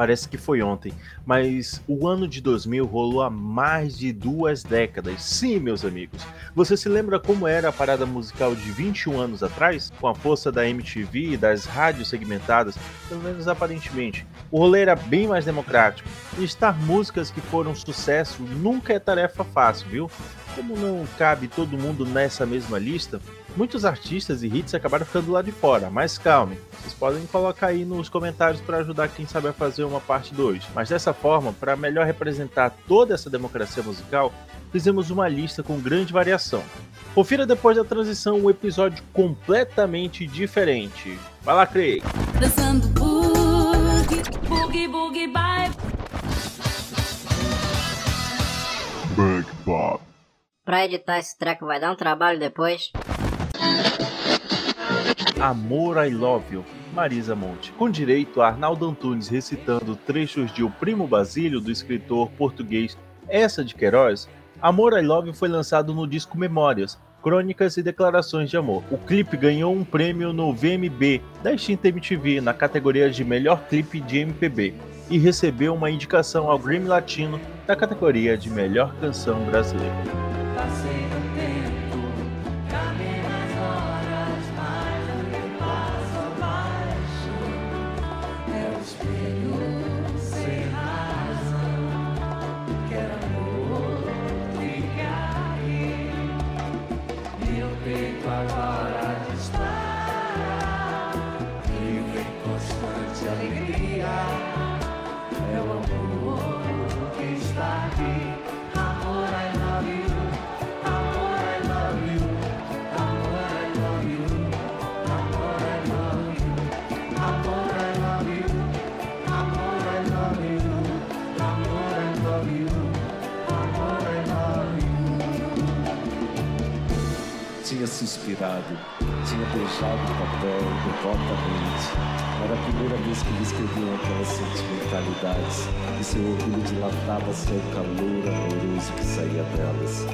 Parece que foi ontem, mas o ano de 2000 rolou há mais de duas décadas. Sim, meus amigos. Você se lembra como era a parada musical de 21 anos atrás? Com a força da MTV e das rádios segmentadas, pelo menos aparentemente. O rolê era bem mais democrático. Listar músicas que foram sucesso nunca é tarefa fácil, viu? Como não cabe todo mundo nessa mesma lista, muitos artistas e hits acabaram ficando lá de fora, mas calme, vocês podem colocar aí nos comentários para ajudar quem sabe a fazer uma parte 2. Mas dessa forma, para melhor representar toda essa democracia musical, fizemos uma lista com grande variação. Confira depois da transição um episódio completamente diferente. Vai lá, Craig! Dançando boogie, boogie, boogie, bye. Bug Bob. Pra editar esse treco vai dar um trabalho depois. Amor I Love You, Marisa Monte, com direito a Arnaldo Antunes recitando trechos de O Primo Basílio do escritor português Essa de Queiroz, Amor I Love You foi lançado no disco Memórias, Crônicas e Declarações de Amor. O clipe ganhou um prêmio no VMB da extinta MTV na categoria de Melhor Clipe de MPB e recebeu uma indicação ao Grammy Latino da categoria de Melhor Canção Brasileira. Se inspirado, tinha beijado o papel devotamente. Era a primeira vez que ele escrevia aquelas sentimentalidades, e seu orgulho dilatava-se ao calor amoroso que saía delas,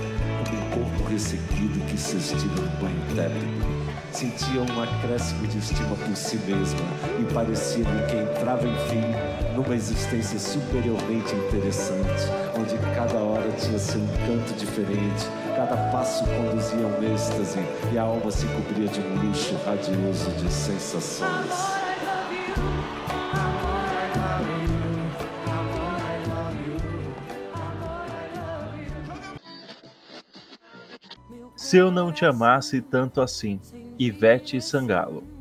como um corpo ressequido que se estira no banho tépico. Sentia um acréscimo de estima por si mesma e parecia-lhe que entrava, enfim, numa existência superiormente interessante, onde cada hora tinha seu encanto diferente Cada passo conduzia um êxtase e a alma se cobria de um luxo radioso de sensações. Se eu não te amasse tanto assim, Ivete Sangalo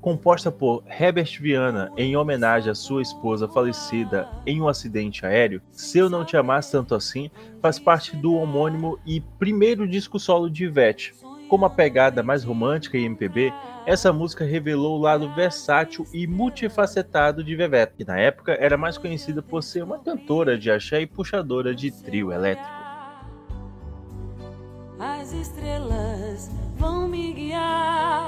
composta por Herbert Viana em homenagem à sua esposa falecida em um acidente aéreo, Se Eu Não Te Amasse Tanto Assim faz parte do homônimo e primeiro disco solo de Ivete. Com uma pegada mais romântica e MPB, essa música revelou o lado versátil e multifacetado de Vevette, que na época era mais conhecida por ser uma cantora de axé e puxadora de trio elétrico. As estrelas vão me guiar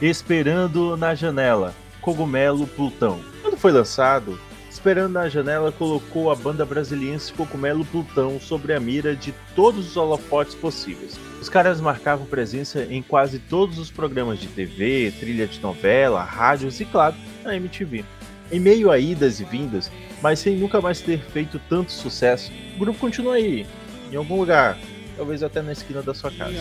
Esperando na Janela, Cogumelo Plutão. Quando foi lançado, Esperando na Janela colocou a banda brasiliense Cogumelo Plutão sobre a mira de todos os holofotes possíveis. Os caras marcavam presença em quase todos os programas de TV, trilha de novela, rádios e, claro, na MTV. Em meio a idas e vindas, mas sem nunca mais ter feito tanto sucesso, o grupo continua aí, em algum lugar, talvez até na esquina da sua casa.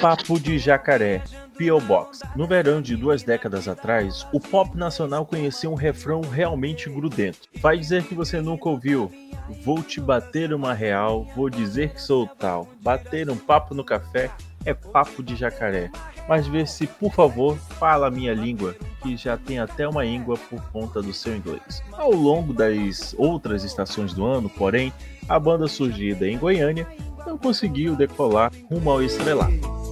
Papo de Jacaré, P.O. Box. No verão de duas décadas atrás, o pop nacional conheceu um refrão realmente grudento. Vai dizer que você nunca ouviu? Vou te bater uma real, vou dizer que sou tal. Bater um papo no café é papo de jacaré. Mas vê se, por favor, fala a minha língua, que já tem até uma íngua por conta do seu inglês. Ao longo das outras estações do ano, porém, a banda surgida em Goiânia não conseguiu decolar rumo ao estrelato.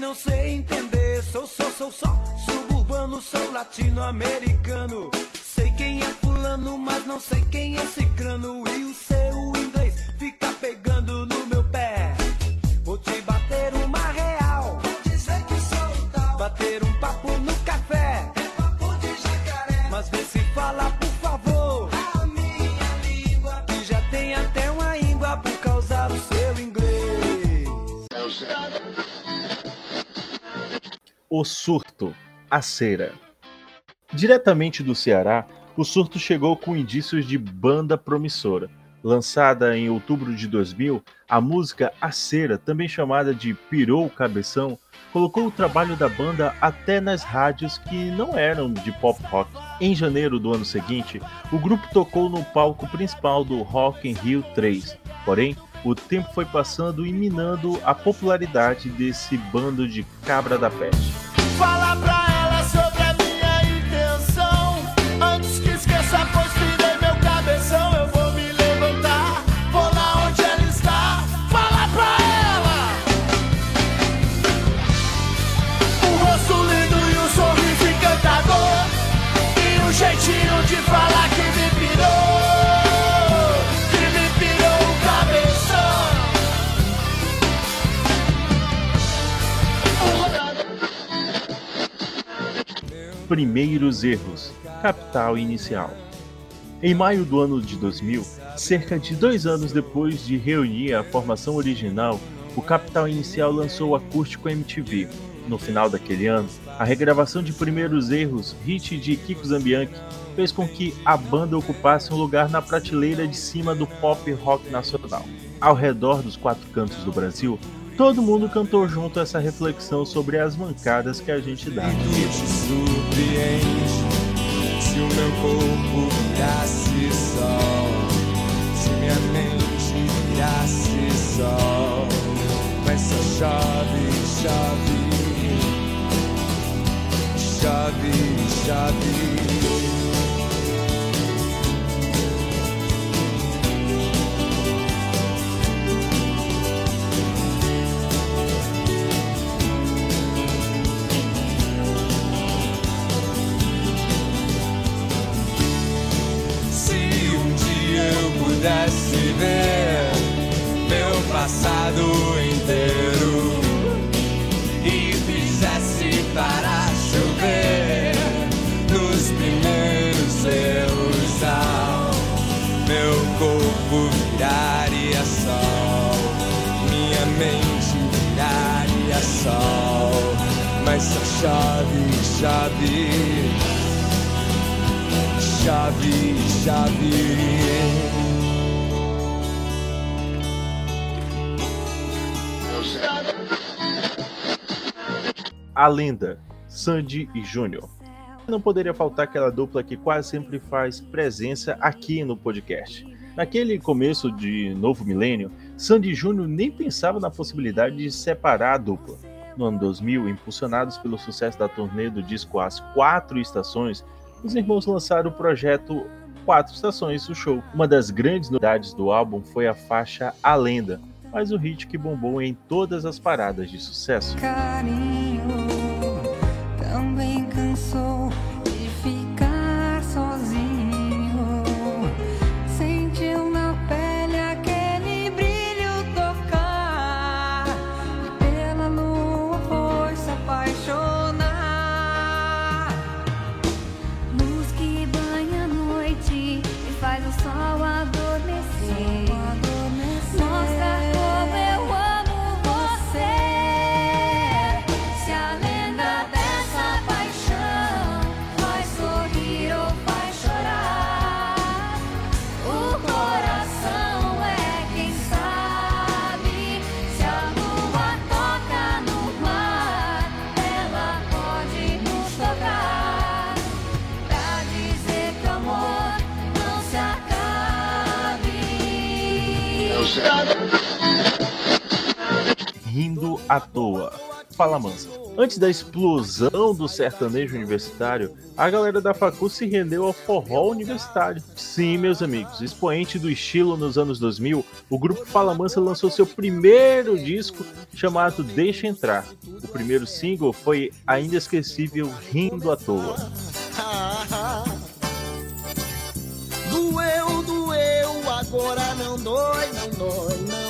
Não sei entender. Sou só, sou só suburbano, sou latino-americano. Sei quem é fulano, mas não sei quem é cicrano. E o seu inglês fica pegando no meu pé. Vou te bater uma real. Vou dizer que sou tal. Bater um papo no café. É papo de jacaré. Mas vê se fala, por favor. A minha língua. Que já tem até uma íngua por causa do seu inglês. O surto, a cera. Diretamente do Ceará, o surto chegou com indícios de banda promissora. Lançada em outubro de 2000, a música A Cera, também chamada de Pirou Cabeção, colocou o trabalho da banda até nas rádios que não eram de pop rock. Em janeiro do ano seguinte, o grupo tocou no palco principal do Rock in Rio 3. Porém, o tempo foi passando e minando a popularidade desse bando de cabra da peste. Primeiros erros, capital inicial. Em maio do ano de 2000, cerca de dois anos depois de reunir a formação original, o Capital Inicial lançou o Acústico MTV. No final daquele ano, a regravação de Primeiros Erros, hit de Kiko Zambianchi, fez com que a banda ocupasse um lugar na prateleira de cima do pop rock nacional. Ao redor dos quatro cantos do Brasil, todo mundo cantou junto essa reflexão sobre as mancadas que a gente dá. Se o meu corpo virasse sol Se minha mente virasse sol Mas só chove, chove Chove, chove pudesse ver meu passado inteiro e fizesse para chover nos primeiros erros, ao meu corpo viraria sol, minha mente viraria sol, mas só chove, chove chave, chave. A lenda, Sandy e Júnior. Não poderia faltar aquela dupla que quase sempre faz presença aqui no podcast. Naquele começo de novo milênio, Sandy e Júnior nem pensava na possibilidade de separar a dupla. No ano 2000, impulsionados pelo sucesso da turnê do disco As Quatro Estações, os irmãos lançaram o projeto Quatro Estações, o show. Uma das grandes novidades do álbum foi a faixa A Lenda, mas o hit que bombou em todas as paradas de sucesso. carinho à toa. Fala mansa. Antes da explosão do sertanejo universitário, a galera da facu se rendeu ao forró universitário. Sim, meus amigos, expoente do estilo nos anos 2000, o grupo Fala Mansa lançou seu primeiro disco chamado Deixa Entrar. O primeiro single foi a inesquecível Rindo à Toa. Doeu, doeu, agora não dói, não dói, não.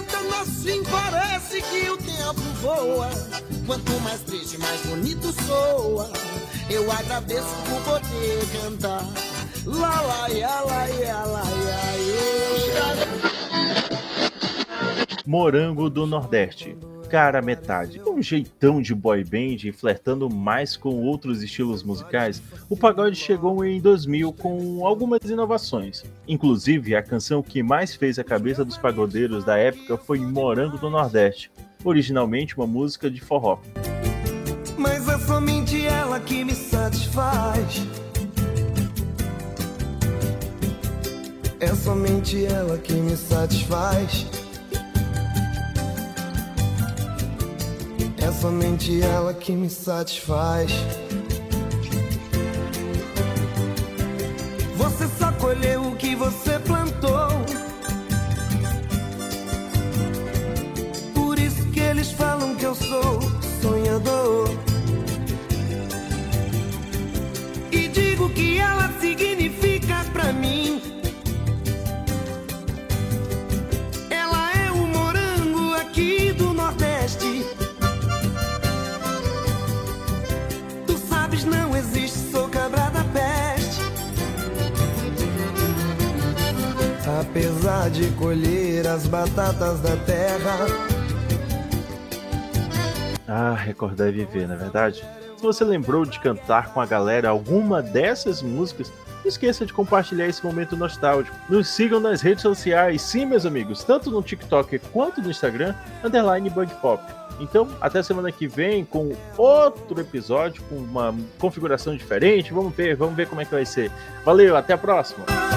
Cantando assim parece que o tempo voa. Quanto mais triste, mais bonito soa. Eu agradeço por poder cantar. Lá, lá, ia, lá, ia, lá, ia, Morango do Nordeste. Cara metade. Um jeitão de boy band flertando mais com outros estilos musicais, o pagode chegou em 2000 com algumas inovações. Inclusive, a canção que mais fez a cabeça dos pagodeiros da época foi Morango do Nordeste, originalmente uma música de forró. Mas é somente ela que me satisfaz. É somente ela que me satisfaz. Somente ela que me satisfaz. Você só colheu o que você plantou. De colher as batatas da terra. Ah, recordar e viver, na é verdade? Se você lembrou de cantar com a galera alguma dessas músicas, não esqueça de compartilhar esse momento nostálgico. Nos sigam nas redes sociais, sim, meus amigos, tanto no TikTok quanto no Instagram, underline Bug Pop. Então, até semana que vem com outro episódio, com uma configuração diferente. Vamos ver, vamos ver como é que vai ser. Valeu, até a próxima!